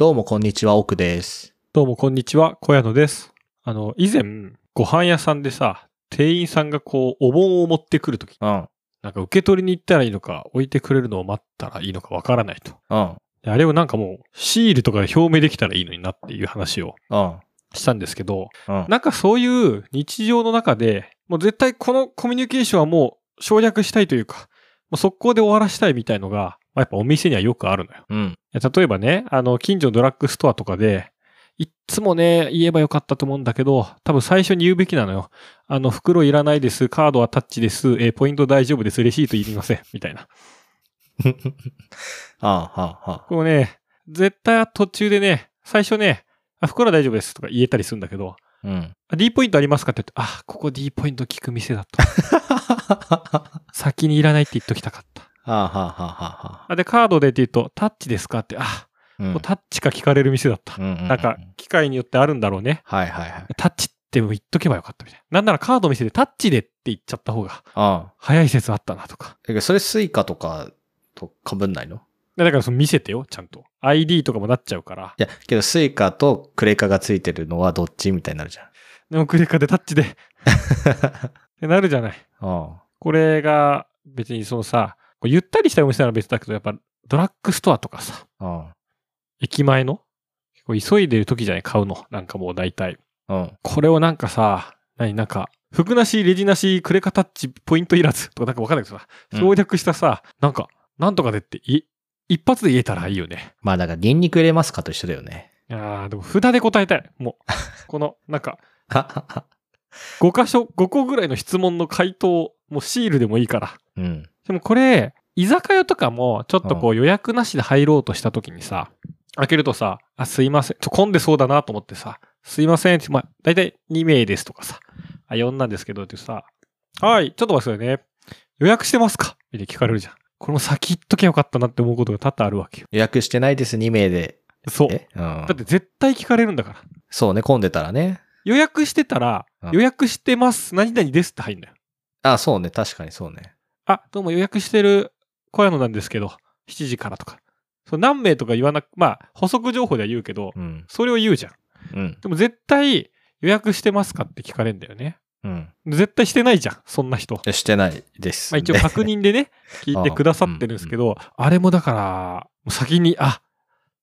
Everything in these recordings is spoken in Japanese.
どうもこんにちは、奥です。どうもこんにちは、小屋野です。あの、以前、ご飯屋さんでさ、店員さんがこう、お盆を持ってくるとき、うん。なんか受け取りに行ったらいいのか、置いてくれるのを待ったらいいのかわからないと。うん。であれをなんかもう、シールとかで表明できたらいいのになっていう話をうん。したんですけど、うん。なんかそういう日常の中で、もう絶対このコミュニケーションはもう省略したいというか、もう速攻で終わらしたいみたいのが、まあ、やっぱお店にはよくあるのよ。うん。例えばね、あの、近所のドラッグストアとかで、いっつもね、言えばよかったと思うんだけど、多分最初に言うべきなのよ。あの、袋いらないです、カードはタッチです、えーポイント大丈夫です、レシートいりません、みたいな。ああ、はあ、はこうね、絶対途中でね、最初ね、あ、袋は大丈夫ですとか言えたりするんだけど、あ。うん。あ D ポイントありますかって言って、あ、ここ D ポイント聞く店だと。先にいらないって言っときたかった。はあ、はあ、はあ、はあ。あで、カードでって言うと、タッチですかって、あ、うんタッチか聞かれる店だった。うんうんうんなんか、機械によってあるんだろうね。はいはいはい。タッチって言っとけばよかったみたいな。なんならカード見せてタッチでって言っちゃった方があ早い説あったなとか。あ。それスイカとかと被んないの？でだからその見せてよ、ちゃんと。ID とかもなっちゃうから。いや、けどスイカとクレカがついてるのはどっちみたいになるじゃん。でもクレカでタッチで ってなるじゃない。あこれが別にそのさ、ゆったりしたお店なら別だけど、やっぱドラッグストアとかさ、あ。駅前の結構急いでる時じゃない買うの。なんかもう大体。うん。うん。これをなんかさ、何なんか、服なし、レジなし、クレカタッチ、ポイントいらずとかなんかわかんないけどさ、うん省略したさ、なんか、なんとかでってい、一発で言えたらいいよね。まあ、だから、ニンニク入れますかと一緒だよね。いやー、でも札で答えたい。もう、この、なんか、ははは。5箇所、5個ぐらいの質問の回答、もうシールでもいいから。うん。でもこれ、居酒屋とかも、ちょっとこう予約なしで入ろうとした時にさ、開けるとさ、あ、すいません。ちょ、混んでそうだなと思ってさ、すいませんって、まあ、だいたい2名ですとかさ、あ、4なんですけどってさ、はい、ちょっと待ってくださいね。予約してますか？みたいに聞かれるじゃん。これも先言っときゃよかったなって思うことが多々あるわけよ。予約してないです、2名で。そう。え？うんだっ。て絶対聞かれるんだから。そうね、混んでたらね。予約してたらうん、予約してます、何々ですって入るんだよ。あ、そうね、確かにそうね。あ、どうも予約してる小屋野なんですけど、7時からとか。そう何名とか言わなく、まあ、補足情報では言うけど、うん。それを言うじゃん。うん。でも絶対予約してますかって聞かれるんだよね。うん。絶対してないじゃん、そんな人。えしてないです、まあ一応確認でね、聞いてくださってるんですけど、あれもだから、先に、あ、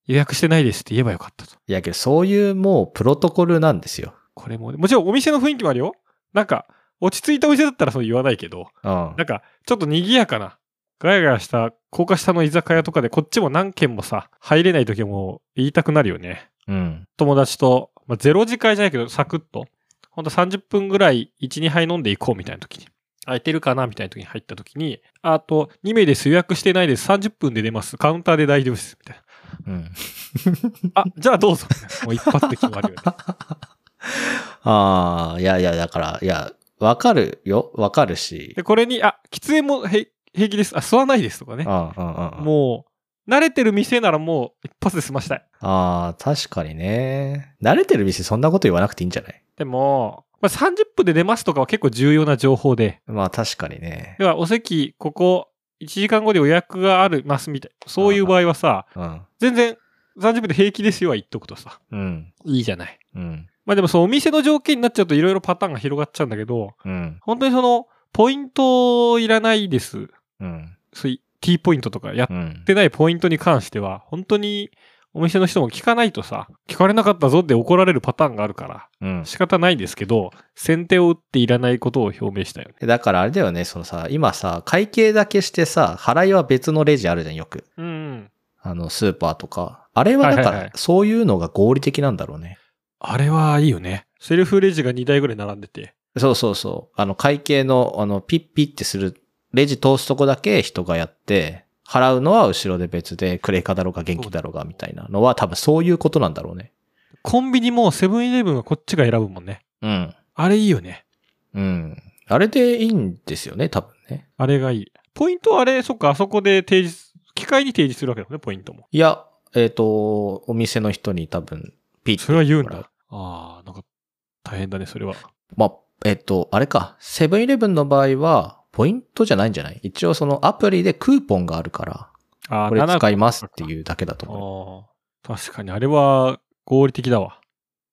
予約してないですって言えばよかったと。いやけど、そういうもうプロトコルなんですよ。これも、もちろんお店の雰囲気もあるよ。なんか、落ち着いたお店だったらそう言わないけど、うん。なんか、ちょっと賑やかな、ガヤガヤした、高架下の居酒屋とかでこっちも何軒もさ、入れない時も言いたくなるよね。うん。友達と、まあ、ゼロ次会じゃないけど、サクッと、ほんと30分ぐらい1、2杯飲んでいこうみたいな時に、空いてるかなみたいな時に入った時に、あと、2名です、予約してないです、30分で出ます、カウンターで大丈夫です、みたいうん。な。あ、じゃあどうぞ。もう一発で決まるよね。ああ、いやいや、だから、いや、わかるよ。わかるし。で、これに、あ、喫煙もへ平気です、あ、吸わないですとかねう。んうんうんうん。もう、慣れてる店ならもう一発で済ましたい。ああ、確かにね。慣れてる店そんなこと言わなくていいんじゃない？でも、まあ、30分で出ますとかは結構重要な情報で、まあ確かにね。ではお席、ここ、1時間後で予約がありますみたいな。そういう場合はさ、うん。全然30分で平気ですよは言っとくとさ、うん。いいじゃない。うん。まあでもそう、お店の条件になっちゃうといろいろパターンが広がっちゃうんだけど、うん。本当にその、ポイントいらないです。うん。そういう T ポイントとかやっうん。てないポイントに関しては、本当にお店の人も聞かないとさ、聞かれなかったぞって怒られるパターンがあるから、うん。仕方ないですけど、先手を打っていらないことを表明したよね。だからあれだよね、そのさ、今さ、会計だけしてさ、払いは別のレジあるじゃん、よく。うんうん。あの、スーパーとか。あれはだからはいはいはい、そういうのが合理的なんだろうね。あれはいいよね。セルフレジが2台ぐらい並んでて。そうそうそう。あの、会計の、あの、ピッピッってする、レジ通すとこだけ人がやって、払うのは後ろで別で、クレカだろうが元気だろうがみたいなのは多分そういうことなんだろうね。コンビニもセブンイレブンはこっちが選ぶもんね。うん。あれいいよね。うん。あれでいいんですよね、多分ね。あれがいい。ポイントはあれ、そっか、あそこで提示、機械に提示するわけだもんね、ポイントも。いや、えっ、と、お店の人に多分、ピッてそれは言うんだ。ああ、なんか、大変だね、それは。まあ、えっ、と、あれか、セブンイレブンの場合は、ポイントじゃないんじゃない？一応そのアプリでクーポンがあるから、ああ、これ7使いますっていうだけだと思う。ああ。確かに、あれは合理的だわ。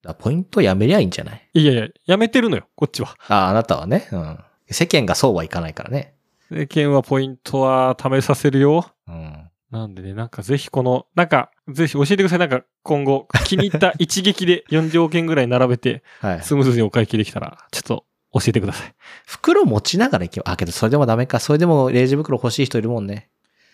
だポイントやめりゃいいんじゃない？いやいや、やめてるのよ、こっちは。あ、あなたはね。うん。世間がそうはいかないからね。世間はポイントは貯めさせるよ。うん。なんでね、なんかぜひこの、なんか、ぜひ教えてください。なんか今後、気に入った一撃で40億円ぐらい並べて、はい。スムーズにお会計できたら、ちょっと教えてください。袋持ちながら行けば、あ、けどそれでもダメか。それでもレジ袋欲しい人いるもんね。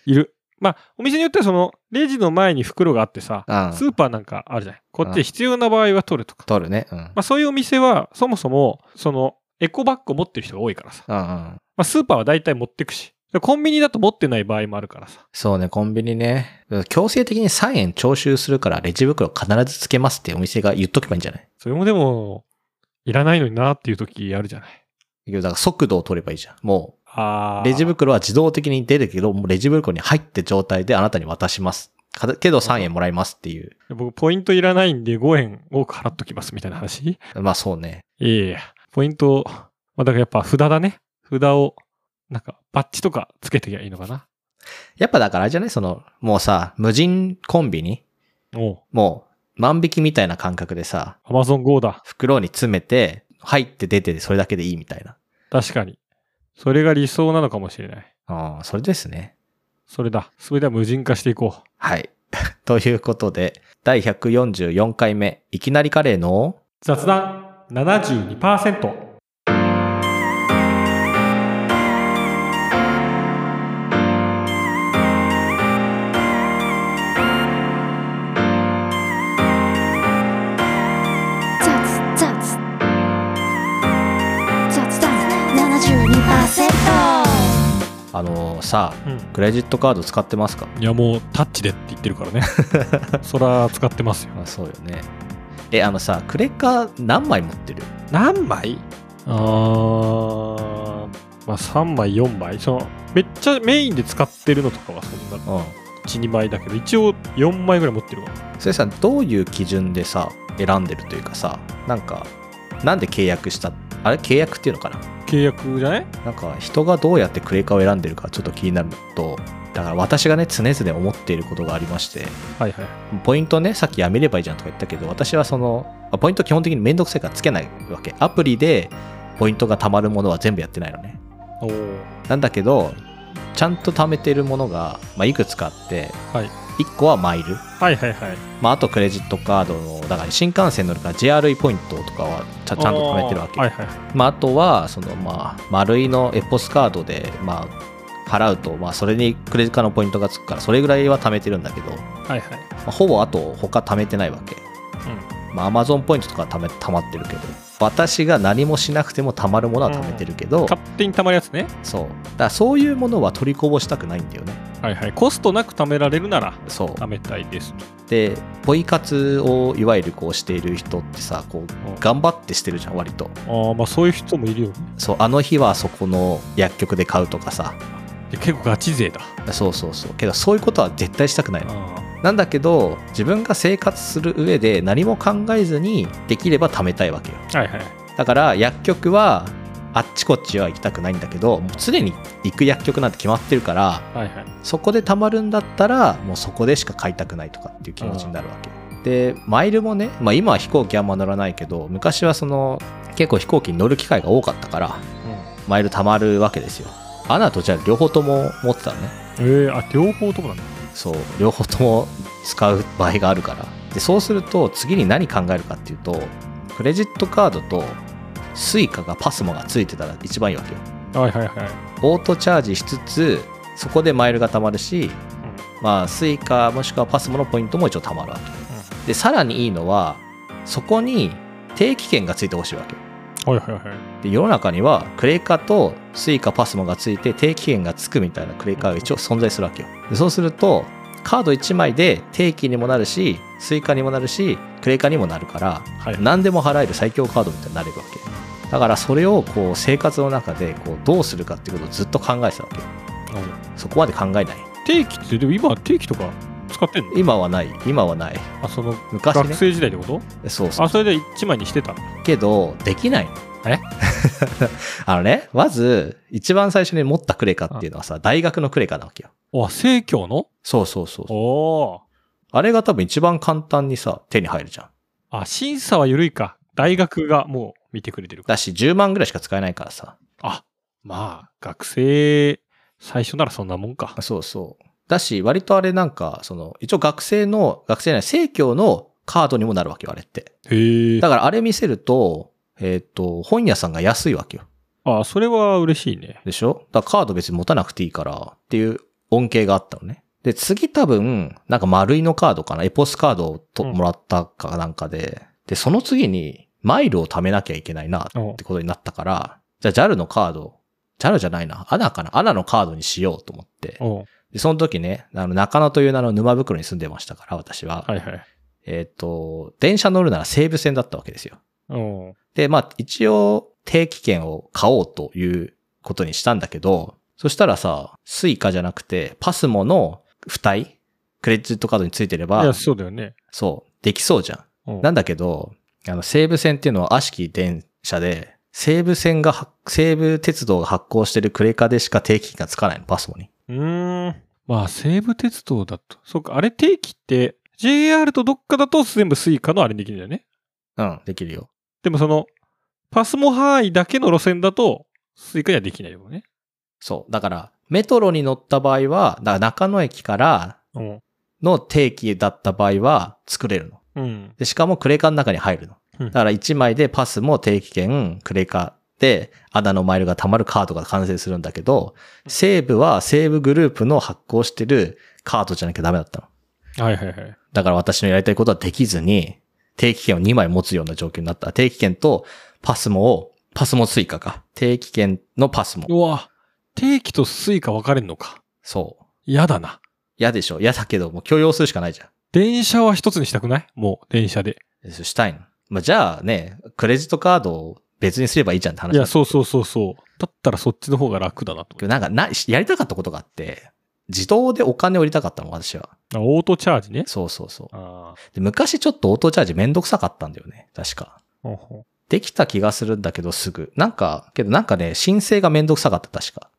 いる。まあ、お店によってはその、レジの前に袋があってさ、うんスーパーなんかあるじゃない。こっちで必要な場合は取るとか。取るね。うん。まあそういうお店は、そもそも、その、エコバッグを持ってる人が多いからさ。うんうん。まあスーパーは大体持ってくし。コンビニだと持ってない場合もあるからさ。そうね、コンビニね。強制的に3円徴収するからレジ袋必ずつけますってお店が言っとけばいいんじゃない？それもでも、いらないのになっていう時あるじゃない。けどだから速度を取ればいいじゃん。もあう、レジ袋は自動的に出るけど、もうレジ袋に入って状態であなたに渡します。かけど3円もらいますっていう。僕、ポイントいらないんで5円多く払っときますみたいな話？まあそうね。いやいや、ポイント、まあだからやっぱ札だね。札を、なんか、バッジとかつけてきゃいいのかな？やっぱだからあれじゃない？その、もうさ、無人コンビニ？おうもう、万引きみたいな感覚でさ、アマゾン GO だ。袋に詰めて、入って出てそれだけでいいみたいな。確かに。それが理想なのかもしれない。ああ、それですね。それだ。それでは無人化していこう。はい。ということで、第144回目、いきなりカレーの？雑談72%。あのさ、うん。クレジットカード使ってますか？いやもうタッチでって言ってるからね。そら使ってますよ。あそうよね。え、あのさ、クレカ何枚持ってる？何枚？あー、まあ3枚、4枚。その、めっちゃメインで使ってるのとかはそんなうん。1、2枚だけど、一応4枚ぐらい持ってるわ。それさ、どういう基準でさ、選んでるというかさ、なんか、なんで契約したあれ？契約っていうのかな？契約じゃない？なんか人がどうやってクレカを選んでるかちょっと気になるのと、だから私がね、常々思っていることがありまして、はいはい。ポイントね、さっきやめればいいじゃんとか言ったけど、私はその、あポイント基本的にめんどくさいからつけないわけ。アプリでポイントが貯まるものは全部やってないのね。なんだけど、ちゃんと貯めてるものが、まあ、いくつかあって、はい1個はマイル。はいはいはい。まあ、あとクレジットカードの、だから新幹線乗るから JRE ポイントとかはちゃちゃんと貯めてるわけ。はいはい。まあ、あとは、その、まあ、丸いのエポスカードで、まあ、払うと、まあ、それにクレジカのポイントがつくから、それぐらいは貯めてるんだけど、まはいはい。あ、ほぼあと他貯めてないわけ。うん。まあ、アマゾンポイントとか貯め、貯まってるけど、私が何もしなくても貯まるものは貯めてるけど、勝手に貯まるやつね。そう。だからそういうものは取りこぼしたくないんだよね。はいはい。コストなく貯められるならそう。貯めたいです。で、ポイ活をいわゆるこうしている人ってさ、こう、うん頑張ってしてるじゃん、割と。ああ、まあそういう人もいるよね。そう、あの日はそこの薬局で買うとかさ。で結構ガチ勢だ。そうそうそう。けど、そういうことは絶対したくないの。あなんだけど、自分が生活する上で何も考えずにできれば貯めたいわけよ。あはいはい。だから、薬局は、あっちこっちは行きたくないんだけど、もう常に行く薬局なんて決まってるから、はいはい。そこで貯まるんだったら、もうそこでしか買いたくないとかっていう気持ちになるわけ。で、マイルもね、まあ今は飛行機あんま乗らないけど、昔はその、結構飛行機に乗る機会が多かったから、マイル貯まるわけですよ。 ANA と JAL 両方とも持ってたのね。うん。えー、あ、両方ともなんだ。そう、両方とも使う場合があるから。で、そうすると次に何考えるかっていうと、クレジットカードとスイカがパスモがついてたら一番いいわけよ。はいはいはい。オートチャージしつつ、そこでマイルが貯まるし、まあ、スイカもしくはパスモのポイントも一応貯まるわけ。で、さらにいいのは、そこに定期券がついてほしいわけ。うん。はいはいはい。で、世の中にはクレカとスイカパスモがついて定期券がつくみたいなクレカが一応存在するわけよ。でそうすると、カード1枚で定期にもなるし、スイカにもなるし、クレカにもなるから、はい。何でも払える最強カードみたいになれるわけ。だからそれをこう生活の中でこうどうするかっていうことをずっと考えてたわけよ。そこまで考えない。定期って、でも今定期とか使ってんの？今はない。今はない。あ、その、昔ね。学生時代ってこと？そうそう。あ、それで1枚にしてた。けど、できないの。え？あのね、まず、一番最初に持ったクレカっていうのはさ、大学のクレカなわけよ。あ、生協の？そうそうそう。おー。あれが多分一番簡単にさ、手に入るじゃん。あ、審査は緩いか。大学がもう見てくれてる。だし、10万ぐらいしか使えないからさ。あ、まあ、学生、最初ならそんなもんか。そうそう。だし、割とあれなんか、その、一応学生の、学生じゃない、生協のカードにもなるわけよ、あれって。へえだ。からあれ見せると、えっ、と、本屋さんが安いわけよ。あ、それは嬉しいね。でしょ？だからカード別に持たなくていいからっていう恩恵があったのね。で、次多分、なんか丸いのカードかな、エポスカードをと、うんもらったかなんかで、で、その次に、マイルを貯めなきゃいけないなってことになったから、じゃあ JAL のカード、JAL じゃないな、ANA かな ANA のカードにしようと思って、で、その時ね、あの、中野という名の沼袋に住んでましたから、私は。はいはい。えっ、と、電車乗るなら西武線だったわけですよ。で、まあ、一応、定期券を買おうということにしたんだけど、そしたらさ、スイカじゃなくて、パスモの付帯クレジットカードについてれいや、ば、そうだよね。そう、できそうじゃん。うんなんだけど、あの、西武線っていうのは悪しき電車で、西武線が発、西武鉄道が発行してるクレカでしか定期券がつかないの、パスモに。うーん。まあ、西武鉄道だと。そうか、あれ定期って、JR とどっかだと全部スイカのあれにできるんだよね。うん、できるよ。でもその、パスモ範囲だけの路線だと、スイカにはできないよね。そう。だから、メトロに乗った場合は、だから中野駅からうん。の定期だった場合は作れるの。うん。で、しかもクレカの中に入るの。うんだから1枚でパスも定期券、クレカで、ANA のマイルが貯まるカードが完成するんだけど、西武は西武グループの発行してるカードじゃなきゃダメだったの。はいはいはい。だから私のやりたいことはできずに、定期券を2枚持つような状況になった。定期券とパスモを、パスモ追加か。定期券のパスモ。うわ、定期とスイカ分かれんのか。そう。嫌だな。嫌でしょ嫌だけど、もう許容するしかないじゃん。電車は一つにしたくない？もう、電車で。したいの。まあ、じゃあね、クレジットカードを別にすればいいじゃんって話いや、そうそうそうそう。だったらそっちの方が楽だなと思なんかな、やりたかったことがあって、自動でお金を売りたかったの、私は。オートチャージね？そうそうそう。あで昔ちょっとオートチャージめんどくさかったんだよね。確か。あ。ほうほできた気がするんだけどすぐ。なんか、けどなんかね、申請がめんどくさかった、確か。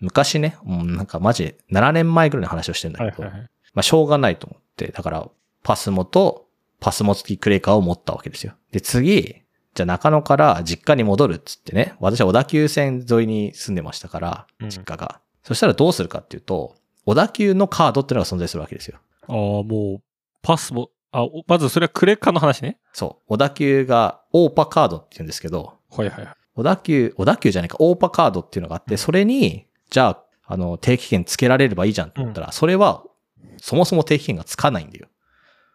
昔ね、うん、なんかマジ7年前ぐらいの話をしてるんだけど、いはいはい。まあしょうがないと思って、だから、パスモとパスモ付きクレカを持ったわけですよ。で、次、じゃあ中野から実家に戻るっつってね、私は小田急線沿いに住んでましたから、うん実家が。そしたらどうするかっていうと、小田急のカードっていうのが存在するわけですよ。ああ、もう、パスも、あ、おまずそれはクレカの話ね。そう。小田急がオーパカードって言うんですけど、はいはいはい。小田急、小田急じゃないか、オーパカードっていうのがあって、それに、じゃあ、あの、定期券つけられればいいじゃんって思ったら、それは、そもそも定期券がつかないんだよ。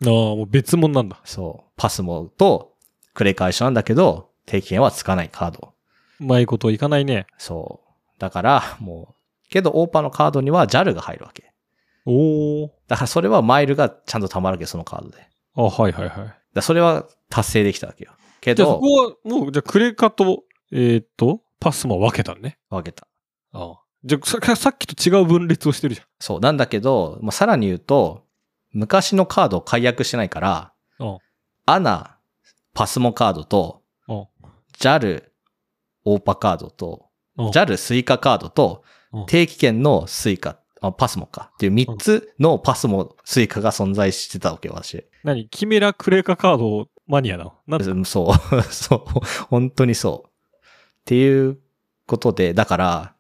ああ、もう別物なんだ。そう。パスモとクレカ一緒なんだけど、定期券はつかないカード。うまいこといかないね。そう。だから、もう、けど、オーパのカードには JAL が入るわけ。おお。だから、それはマイルがちゃんと貯まるわけ、そのカードで。あはいはいはい。らそれは達成できたわけよ。けど、じゃあそこは、もう、じゃあクレカと、えーっと、パスも分けたんね。分けた。ああ。じゃあささっきと違う分裂をしてるじそう。なんだけど、もうさらに言うと、昔のカードを解約してないから、ゃん。うん。 ANA、パスモカードと、うん。JAL、 OP カードと、うん JAL スイカカードとうん、定期券のスイカ、あパスモかっていう3つのパスモ、スイカが存在してたわけよ、私。何？キメラクレカカードマニアなの？そう、そう、本当にそう。っていうことで、だから、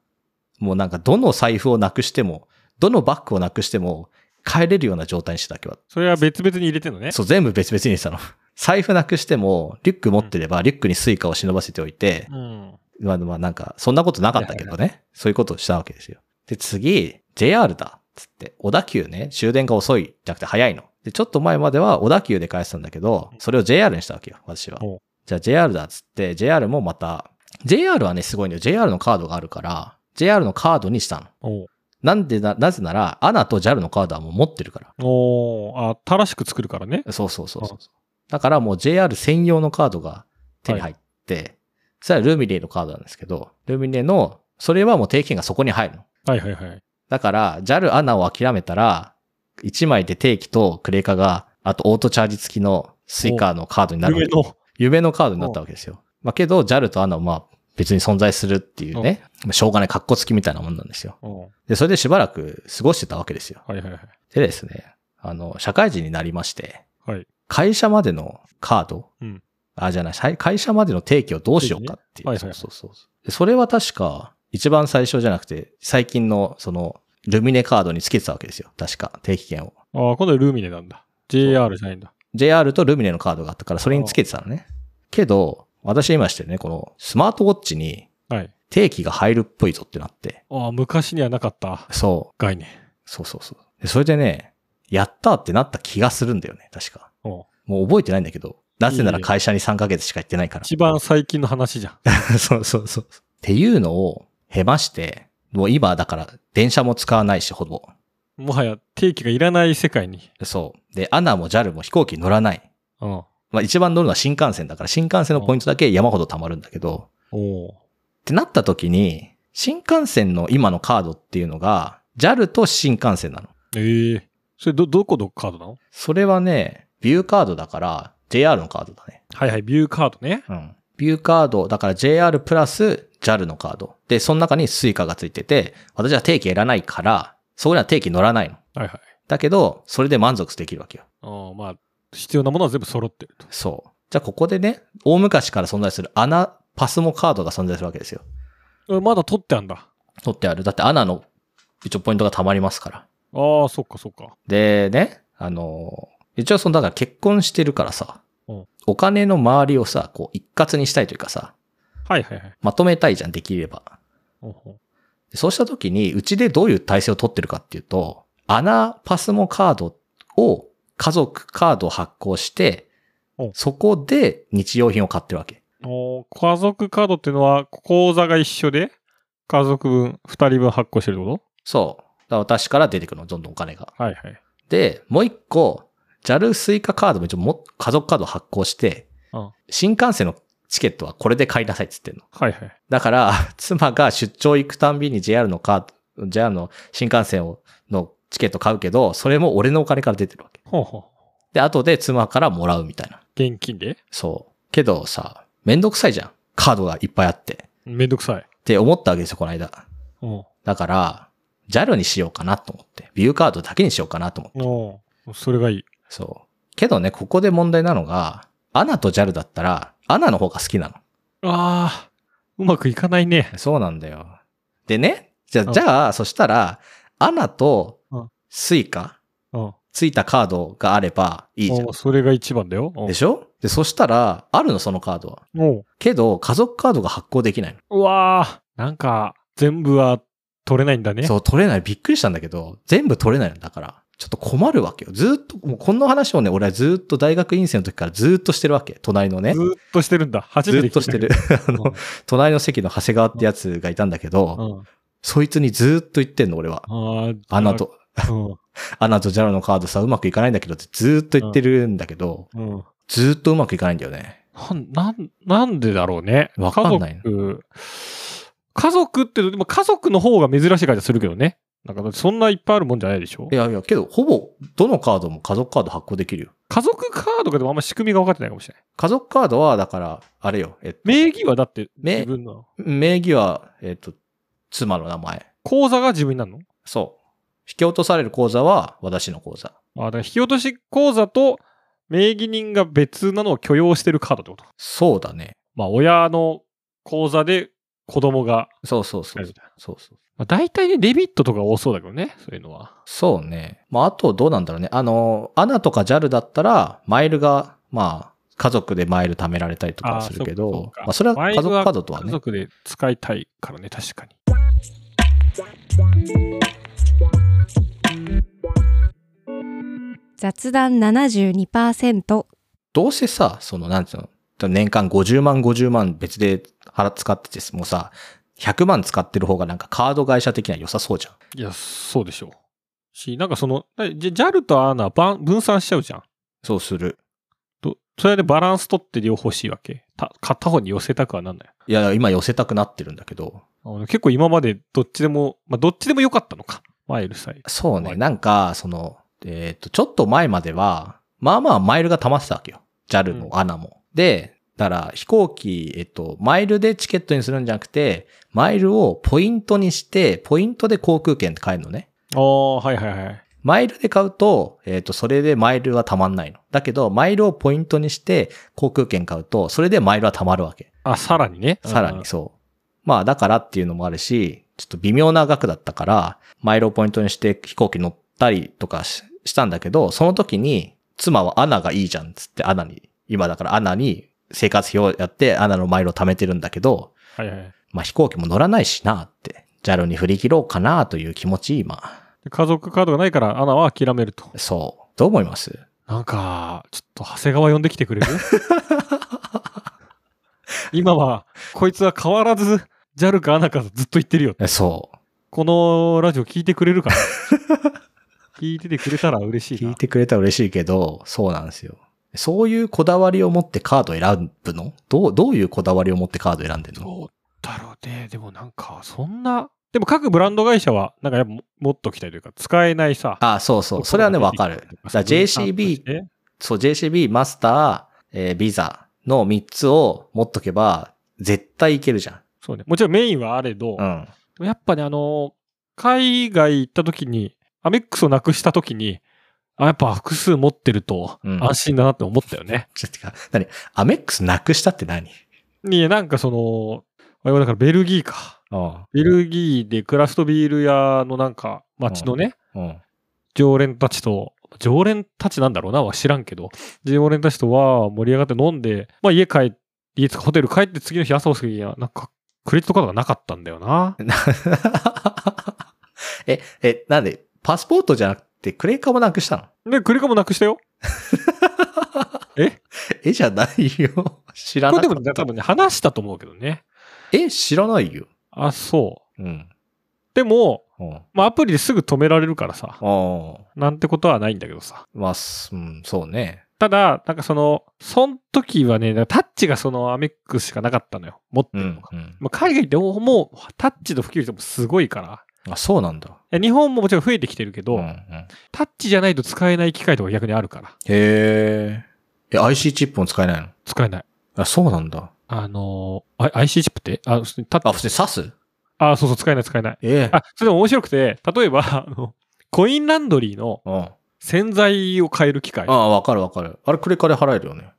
もうなんかどの財布をなくしても、どのバッグをなくしても、帰れるような状態にしてたわけよ。それは別々に入れてんのね？そう、全部別々にしてたの。財布なくしても、リュック持ってれば、リュックにスイカを忍ばせておいて、うん。まあまあなんか、そんなことなかったけどね。そういうことをしたわけですよ。で、次、JR だ。つって、小田急ね、終電が遅いじゃなくて早いの。で、ちょっと前までは小田急で返してたんだけど、それを JR にしたわけよ、私は。じゃあ JR だっつって、JR もまた、JR はね、すごいのよ。JR のカードがあるから、JR のカードにしたの。なんでな、なぜなら、 ANA と JAL のカードはもう持ってるから。おーあ、新しく作るからね。そうそうそうそう。だからもう JR 専用のカードが手に入って、それはルミネのカードなんですけど、ルミネの、それはもう定期券がそこに入るの。はいはいはい。だから、JAL アナを諦めたら、1枚で定期とクレカが、あとオートチャージ付きのスイカのカードになる夢の。夢のカードになったわけですよ。まあけど、JAL とアナはまあ別に存在するっていうね、まあしょうがない格好付きみたいなもんなんですよ。で、それでしばらく過ごしてたわけですよ。はいはいはい。でですね、あの、社会人になりまして、はい。会社までのカード、うんあ、じゃない、会会社までの定期をどうしようかっていう。はいはいはいそうそうそう。でそれは確か、一番最初じゃなくて、最近の、その、ルミネカードにつけてたわけですよ。確か、定期券を。ああ、今度はルミネなんだ。JR じゃないんだ。JR とルミネのカードがあったから、それにつけてたのね。けど、私今してるね、このスマートウォッチにはい。定期が入るっぽいぞってなって。ああ、昔にはなかったそう。概念。そうそうそう。でそれでね、やったってなった気がするんだよね、確か。もう覚えてないんだけど。なぜなら会社に3ヶ月しか行ってないから。一番最近の話じゃん。そうそうそう。っていうのを経まして、もう今だから電車も使わないし、ほぼ。もはや定期がいらない世界に。そう。で、アナも JAL も飛行機乗らない。うん。まあ一番乗るのは新幹線だから、新幹線のポイントだけ山ほど貯まるんだけど、おおってなった時に、新幹線の今のカードっていうのが、JAL と新幹線なの。ええそれど、どこのカードなの？それはね、ビューカードだから、JR のカードだね。はいはい、ビューカードね。うん。ビューカード、だから JR プラス JAL のカード。で、その中にスイカがついてて、私は定期いらないから、そこには定期乗らないの。はいはい。だけど、それで満足できるわけよ。ああ、まあ、必要なものは全部揃ってると。そう。じゃあここでね、大昔から存在するアナパスモカードが存在するわけですよ。えまだ取ってあんだ。取ってある。だってアナの一応ポイントが貯まりますから。ああ、そっかそっか。でね、あの、一応その、だから結婚してるからさ、うんお金の周りをさ、こう一括にしたいというかさ、はいはいはい。まとめたいじゃん、できれば。そうした時に、うちでどういう体制を取ってるかっていうと、アナパスモカードを家族カードを発行してうん、そこで日用品を買ってるわけ。家族カードっていうのは、口座が一緒で、家族分、二人分発行してるってこそう。だから私から出てくるの、どんどんお金が。とはいはい。で、もう一個、JAL スイカカードも一応も家族カードを発行して、うん新幹線のチケットはこれで買いなさいって言ってんの。はいはい。だから、妻が出張行くたんびに JR のカード、JR の新幹線を、のチケット買うけど、それも俺のお金から出てるわけ。ほうほう。で、後で妻からもらうみたいな。現金で？そう。けどさ、めんどくさいじゃん。カードがいっぱいあって。めんどくさい。って思ったわけですよ、この間。うん。だから、JAL にしようかなと思って。ビューカードだけにしようかなと思って。おーそれがいい。そう。けどね、ここで問題なのが、 ANA と JAL だったら、 ANA の方が好きなの。ああ、うまくいかないね。そうなんだよ。でね、じゃうんあ、じゃあ、そしたら、 ANA とうんスイカ、うん。ついたカードがあればいいじゃん。それが一番だよ。でしょ？で、そしたら、あるの、そのカードは。けど、家族カードが発行できないの。うわあ、なんか、全部は取れないんだね。そう、取れない。びっくりしたんだけど、全部取れないの。だから、ちょっと困るわけよ。ずーっと、もうこんな話をね、俺はずーっと大学院生の時からずーっとしてるわけ。隣のね。ずーっとしてるんだ。初ずめて聞いたーっとしてる。あの、隣の席の長谷川ってやつがいたんだけど、うん。そいつにずーっと言ってんの、俺は。ああ、アナと、うん。アナとジャラのカードさ、うまくいかないんだけどってずーっと言ってるんだけど、うん。ずーっとうまくいかないんだよね。なん、なん、なんでだろうね。わかんない家族、家族って、でも家族の方が珍しい感じがするけどね。なんか、そんないっぱいあるもんじゃないでしょ？いやいや、けど、ほぼ、どのカードも家族カード発行できるよ。家族カードがでもあんま仕組みが分かってないかもしれない。家族カードは、だから、あれよ、えっと、名義はだって名自分の。名義は、えっと、妻の名前。口座が自分になるの？そう。引き落とされる口座は私の口座。あだから引き落とし口座と名義人が別なのを許容してるカードってこと？そうだね。まあ、親の口座で子供が、そうそうそう。はいそうそう。まあ、大体ね、デビットとか多そうだけどね、そういうのは。そうね。まあ、あとどうなんだろうね。あの、アナとか JAL だったら、マイルが、まあ、家族でマイル貯められたりとかはするけど、かまあ、それは家族カードとはね。家族で使いたいからね、確かに。雑談72%どうせさ、その、なんていうの、年間50万50万別で払使ってて、もうさ、100万使ってる方がなんかカード会社的には良さそうじゃん。いや、そうでしょう。し、なんかその、JAL とアーナは分散しちゃうじゃん。そうする。とそれでバランス取って両方欲しいわけ。た片方に寄せたくはなんない。いや、今寄せたくなってるんだけど、あの結構今までどっちでも、まあ、どっちでも良かったのか。マイルさえ。そうね、はいなんか、その、えっ、と、ちょっと前までは、まあまあマイルが溜まってたわけよ。JAL もうん ANA も。で、だから飛行機、えっと、マイルでチケットにするんじゃなくて、マイルをポイントにして、ポイントで航空券って買えるのね。ああ、はいはいはい。マイルで買うと、えっ、と、それでマイルは貯まんないの。だけど、マイルをポイントにして航空券買うと、それでマイルは貯まるわけ。あ、さらにね。さらにそう。まあ、だからっていうのもあるし、ちょっと微妙な額だったから、マイルをポイントにして飛行機乗ったりとかししたんだけど、その時に、妻はアナがいいじゃんっつって、アナに、今だからアナに生活費をやって、アナのマイルを貯めてるんだけど、はいはい。まあ飛行機も乗らないしなって、JAL に振り切ろうかなという気持ち、今。で家族カードがないから、アナは諦めると。そう。どう思います？なんか、ちょっと長谷川呼んできてくれる？今は、こいつは変わらず、JAL かアナかずっと言ってるよ。えそう。このラジオ聞いてくれるかな？聞いててくれたら嬉しいな。聞いてくれたら嬉しいけど、そうなんですよ。そういうこだわりを持ってカード選ぶの？どう、どういうこだわりを持ってカード選んでるの？どうだろうね。でもなんか、そんな、でも各ブランド会社は、なんかやっぱも持っときたいというか、使えないさ。あ、そうそう。それはね、わかる。JCB、ねそう、JCB、マスター、えービザの3つを持っとけば、絶対いけるじゃそうね。もちろんメインはあれど、ん。うん。やっぱね、あの、海外行った時に、アメックスをなくした時に、あ、やっぱ複数持ってるとうん安心だなって思ったよね。ちょっと何？アメックスなくしたって何？いや、なんかその、我々だからベルギーか。あベルギーでクラフトビール屋のなんか街のね。常連たちと、常連たちなんだろうなは知らんけど、常連たちとは盛り上がって飲んで、まあ家帰って、家とかホテル帰って次の日朝起きには、なんかクレジットカードがなかったんだよな。え、え、なんで、パスポートじゃなくてクレカもなくしたので、クレカもなくしたよ。え？じゃないよ。知らこなかった。れでもね、多分ね、話したと思うけどね。え、知らないよ。あ、そう。うん。でも、うん。まあアプリですぐ止められるからさ、ああ。なんてことはないんだけどさ。まあ、すうん、そうね。ただ、なんかその、その時はね、タッチがそのアメックスしかなかったのよ。持ってうんるのが。。うん、まあ、海外ってもうもうタッチの普及率もすごいから。あ、そうなんだ。日本ももちろん増えてきてるけど、うんうん、タッチじゃないと使えない機械とか逆にあるから。へえ。え、IC チップも使えないの？使えない。あ、そうなんだ。あのー、あ IC チップって？あ、普通にタッチあ、普通に刺す？あ、そうそう、使えない、使えない。ええ。あ、それでも面白くて、例えば、あの、コインランドリーのうん。洗剤を変える機械ああ、わかるわかる。あれ、クレカで払えるよね。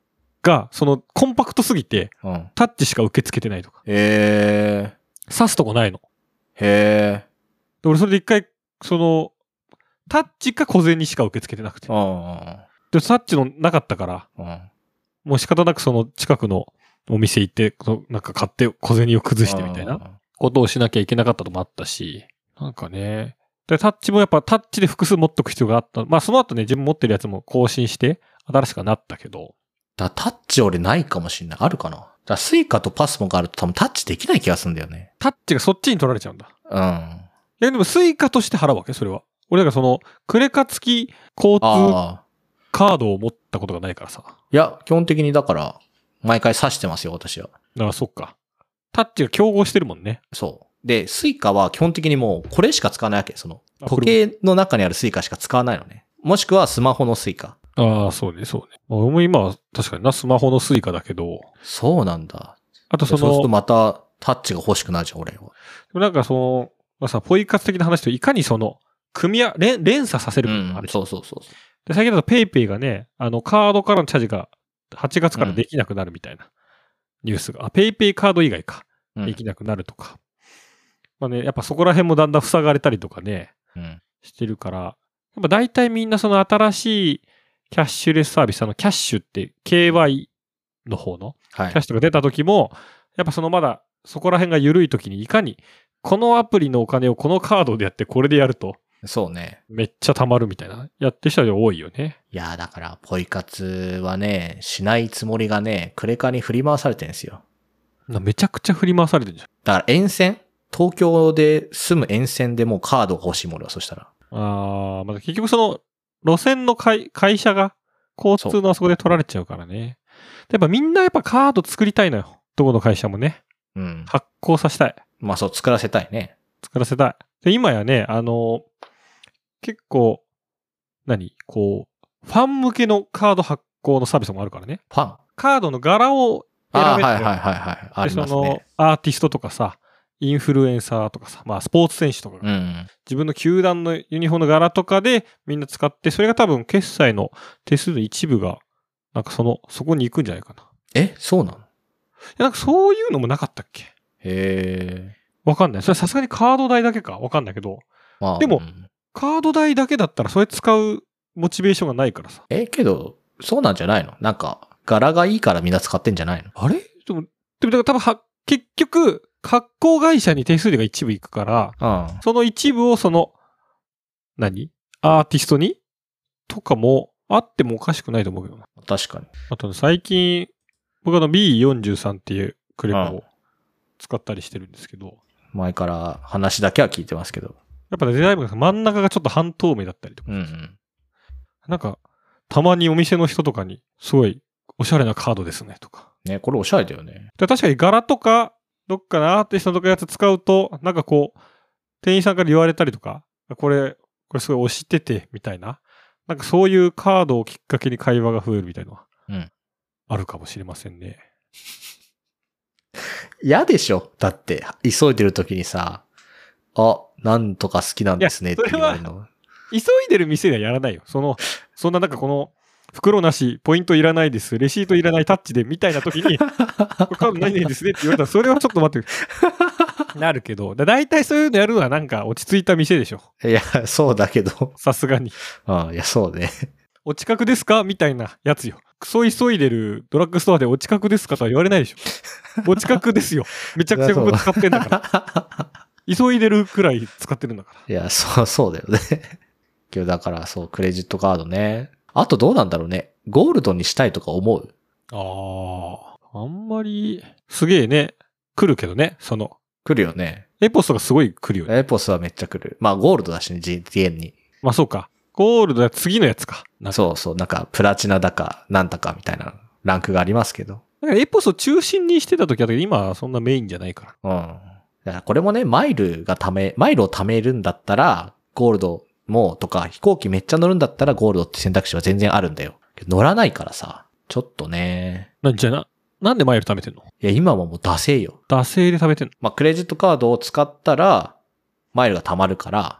が、その、コンパクトすぎて、うん。タッチしか受け付けてないとか。へえ。刺すとこないの。へえ。で俺、それで一回、その、タッチか小銭しか受け付けてなくて。で、タッチのなかったから。もう仕方なくその近くのお店行って、なんか買って小銭を崩してみたいなことをしなきゃいけなかったのもあったし、なんかね。で、タッチもやっぱタッチで複数持っとく必要があった。まあその後ね、自分持ってるやつも更新して、新しくはなったけど、だタッチ俺ないかもしんない。あるかなだ Suica と PASMO があると多分タッチできない気がするんだよね。タッチがそっちに取られちゃうんだ。うん。いや、でも Suica として払うわけ？それは。俺だからその、クレカ付き交通ああ。カードを持ったことがないからさ。いや、基本的にだから、毎回刺してますよ、私は。らそっか。タッチが競合してるもんね。そう。で、 Suica は基本的にもう、これしか使わないわけ。その、あ時計の中にある Suica しか使わないのね。もしくはスマホの Suica。ああ、そうね、そうね。俺も今は確かにな、スマホの Suica だけど、そうなんだ。あとその、そうするとまた、タッチが欲しくなるじゃん、俺は。でもなんかその、まあさ、ポイ活的な話といかにその、組み合、連、連鎖させるうんかがある、そうそうそう。で、最近だと PayPay がね、あの、カードからのチャージが8月からできなくなるみたいなニュースが、あ、 PayPay カード以外か、うんできなくなるとか。まあね、やっぱそこら辺もだんだん塞がれたりとかね、うん。してるから、やっぱ大体みんなその新しいキャッシュレスサービス、あの、キャッシュって KY の方のはいキャッ。シュとか出た時も、やっぱそのまだそこら辺が緩い時にいかに、このアプリのお金をこのカードでやってこれでやるとそうね。めっちゃ貯まるみたいな、やってる人は多いよね。いや、だから、ポイ活はね、しないつもりがね、クレカに振り回されてるんですよ。なめちゃくちゃ振り回されてるじだから、沿線？東京で住む沿線でもうカードが欲しいものは、そしたら。ゃん。あー、まあ、結局その路線の会会社が交通のあそこで取られちゃうからね。やっぱみんなやっぱカード作りたいのよ。どこの会社もね。うん。発行させたい。まあ、そう、作らせたいね。作らせたい。で、今やね、あの、結構、何？こう、ファン向けのカード発行のサービスもあるからね。ファン？カードの柄を選べああ、てはいはいはいはい。あで、そりますねの。、アーティストとかさ、インフルエンサーとかさ、まあスポーツ選手とかがうん。自分の球団のユニフォームの柄とかでみんな使って、それが多分決済の手数の一部が、なんかその、そこに行くんじゃないかな。いえ、そうなの？やなんかそういうのもなかったっけ？へえ。わかんない。それはさすがにカード代だけかわかんないけど、まあ。でもうんカード代だけだったらそれ使うモチベーションがないからさ。え、けど、そうなんじゃないの？なんか、柄がいいからみんな使ってんじゃないの？あれ？でも、でもだから多分は、結局、発行会社に手数料が一部行くから、うん。その一部をその、何？アーティストにとかもあってもおかしくないと思うけどな。確かに。あとね最近、僕あの B43 っていうクレカうんを使ったりしてるんですけど、前から話だけは聞いてますけど。やっぱねデザインが真ん中がちょっと半透明だったりとか、うんうん。なんか、たまにお店の人とかに、すごい、おしゃれなカードですね、とか。ね、これおしゃれだよね。で確かに柄とか、どっかのアーティストとかやつ使うと、なんかこう、店員さんから言われたりとか、これ、これすごい推してて、みたいな。なんかそういうカードをきっかけに会話が増えるみたいなのは、うんあるかもしれませんね。嫌でしょ？だって、急いでる時にさ、あ、なんとか好きなんですねって言われるの。急いでる店ではやらないよ。その、そんななんかこの、袋なし、ポイントいらないです、レシートいらないタッチでみたいな時に、これカードないですねって言われたら、それはちょっと待って、なるけど、だ大体そういうのやるのはなんか落ち着いた店でしょ。いや、そうだけど。さすがに。うん、いや、そうね。お近くですか？みたいなやつよ。クソ急いでるドラッグストアでお近くですかとは言われないでしょ。お近くですよ。めちゃくちゃここ使ってんだから。急いでるくらい使ってるんだから。いや、そう、そうだよね。今日だから、そう、クレジットカードね。あとどうなんだろうね。ゴールドにしたいとか思う？ああ。あんまり、すげえね、来るけどね、その、来るよね。エポスがすごい来るよね。エポスはめっちゃ来る。まあ、ゴールドだしね、GTN に。まあそうか。ゴールドは次のやつか。そうそう、なんか、プラチナだか、なんだかみたいなランクがありますけど。だからエポスを中心にしてた時だけど、今はそんなメインじゃないから。うん。だからこれもね、マイルがため、マイルを貯めるんだったら、ゴールドもとか、飛行機めっちゃ乗るんだったらゴールドって選択肢は全然あるんだよ。乗らないからさ、ちょっとね。なんじゃな、なんでマイル貯めてんの？いや、今はもう惰性よ。惰性で貯めてんのまあ、クレジットカードを使ったら、マイルが貯まるから、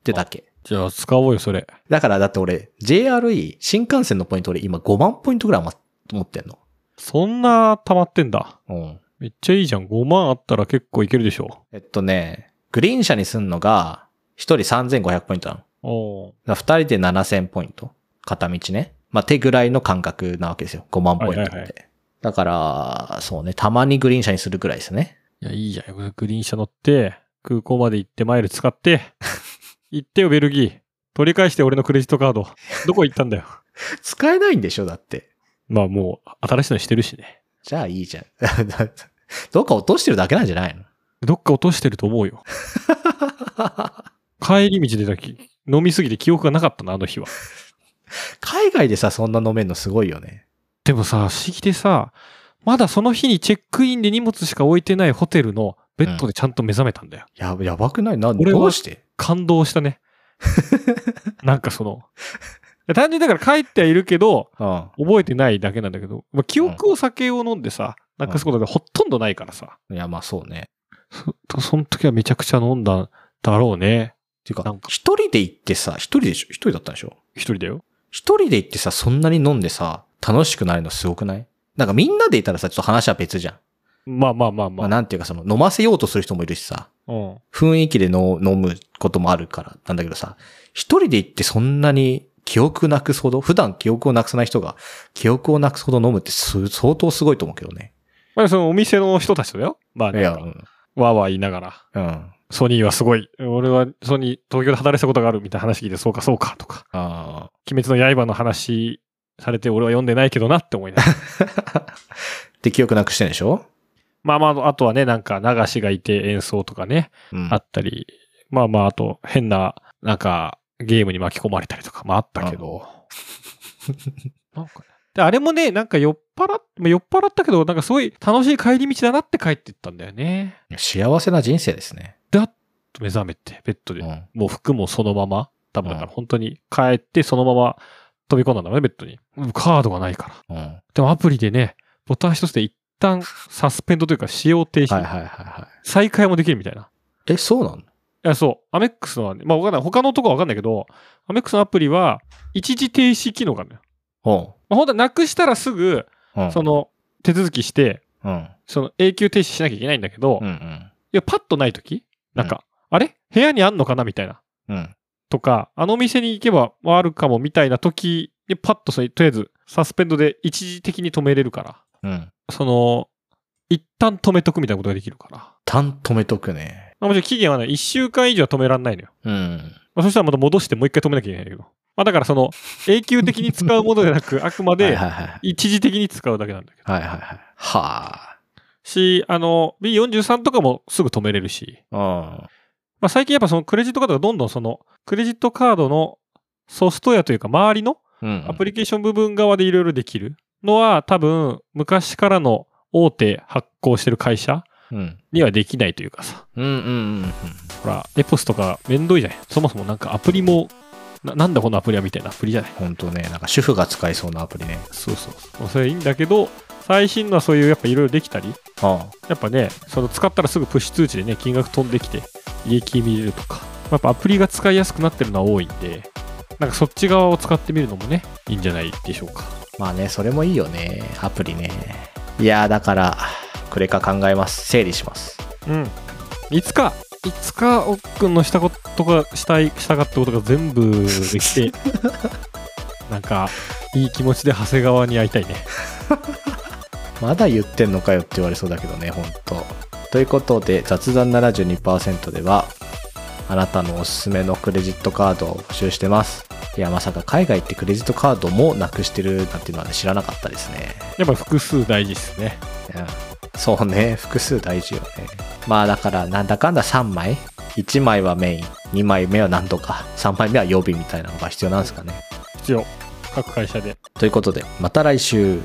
ってだけ。じゃあ使おうよ、それ。だからだって俺、JRE、新幹線のポイント俺今5万ポイントぐらいま持ってんの。そんな溜まってんだ。うん。めっちゃいいじゃん。5万あったら結構いけるでしょ。えっとね、グリーン車にすんのが、1人3500ポイントなの。おーだから2人で7000ポイント。片道ね。まあ、手ぐらいの感覚なわけですよ。5万ポイントって。はいはいはだから、そうね、たまにグリーン車にするぐらいですね。いや、いいじゃん。グリーン車乗って、空港まで行ってマイル使って、行ってよ、ベルギー。取り返して俺のクレジットカード。どこ行ったんだよ。使えないんでしょだって。まあもう、新しいのしてるしね。じゃあいいじゃん。どっか落としてるだけなんじゃないの？どっか落としてると思うよ。帰り道でだけ飲みすぎて記憶がなかったな、あの日は。海外でさ、そんな飲めんのすごいよね。でもさ、不思議でさ、まだその日にチェックインで荷物しか置いてないホテルのベッドでちゃんと目覚めたんだよ。や、やばくない？な、俺はどうして？感動したね。なんかその、単純にだから帰ってはいるけど、うん。覚えてないだけなんだけど、まあ、記憶を酒を飲んでさ、なくすことがほとんどないからさ、いや、まあそうね。そその時はめちゃくちゃ飲んだんだろうね。ていうかなんか、一人で行ってさ、一人でしょ？一人だったんでしょ？一人だよ。一人で行ってさ、そんなに飲んでさ、楽しくないのすごくない？なんかみんなでいたらさ、ちょっと話は別じゃん。まあまあまあままああ。なんていうかその、飲ませようとする人もいるしさ、うん。雰囲気での飲むこともあるからなんだけどさ、一人で行ってそんなに記憶なくすほど、普段記憶をなくさない人が記憶をなくすほど飲むってす相当すごいと思うけどね。まあそのお店の人たちとだよ。まあね、いや、わうん。ーわー言いながら。うん。ソニーはすごい。俺はソニー、東京で働いたことがあるみたいな話聞いて、そうかそうかとか。あ鬼滅の刃の話されて俺は読んでないけどなって思いながら。あ。で、記憶なくしてんでしょ？まあまあ、あとはね、なんか流しがいて演奏とかね、うん。あったり。まあまあ、あと変な、なんかゲームに巻き込まれたりとかもあったけど。なんかねで、あれもね、なんか酔っ払っ、まあ酔っ払ったけど、なんかすごい楽しい帰り道だなって帰っていったんだよね。幸せな人生ですね。だっと目覚めて、ベッドで。うん。もう服もそのまま。多分だからうん本当に帰ってそのまま飛び込んだんだろうね、ベッドに。うんカードがないから。うん。でもアプリでね、ボタン一つで行っ旦サスペンドというか使用停止、はいはいはいはい。再開もできるみたいな。え、そうなの？いや、そう。アメックスのはね、まあわかんない。他のとこはわかんないけど、アメックスのアプリは一時停止機能があるのよ。ほまあ、本当はなくしたらすぐ、う。うん。その手続きして、うん。その永久停止しなきゃいけないんだけど、いうんうん。や、パッとないときなんか、あれ？部屋にあんのかな？みたいな。うん。とか、あのお店に行けばあるかもみたいな時にパッとそれ、とりあえずサスペンドで一時的に止めれるから、うん。その、一旦止めとくみたいなことができるから。単止めとくね。まあ、もちろん期限はね、1週間以上は止めらんないのよ。うん。まあ、そしたらまた戻してもう一回止めなきゃいけないけど。まあだからその、永久的に使うものでなく、あくまはいで。一時的に使うだけなんだけど。はいはいはい。はし、あの、B43 とかもすぐ止めれるし。あ。うん。まあ最近やっぱそのクレジットカードがどんどんその、クレジットカードのソフトウェアというか周りのうん。アプリケーション部分側でいろいろできるのは多分昔からの大手発行してる会社うん。にはできないというかさ。うんうんうんほら、エポスとかめんどいじゃない。そもそもなんかアプリも、ななんだこのアプリはみたいなアプリじゃない？うん。ほんとね、なんか主婦が使いそうなアプリね。そうそうそう。まあそれいいんだけど、最新のはそういうやっぱいろいろできたり、あやっぱね、その使ったらすぐプッシュ通知でね、金額飛んできて、利益見れるとか、やっぱアプリが使いやすくなってるのは多いんで、なんかそっち側を使ってみるのもね、いいんじゃないでしょうか。まあね、それもいいよね。アプリね。いやー、だから、クレカ考えます。整理します。うん。いつか、いつか、おっくんのしたことが、したい、したかったことが全部できて、なんか、いい気持ちで長谷川に会いたいね。まだ言ってんのかよって言われそうだけどね、ほんと。ということで、雑談72%では、あなたのおすすめのクレジットカードを募集してます。いや、まさか海外ってクレジットカードもなくしてるなんていうのは、ね、知らなかったですね。やっぱ複数大事ですね。うんそうね、複数大事よね。まあだから、なんだかんだ3枚 ?1 枚はメイン、2枚目は何とか、3枚目は予備みたいなのが必要なんですかね。必要。各会社で。ということで、また来週。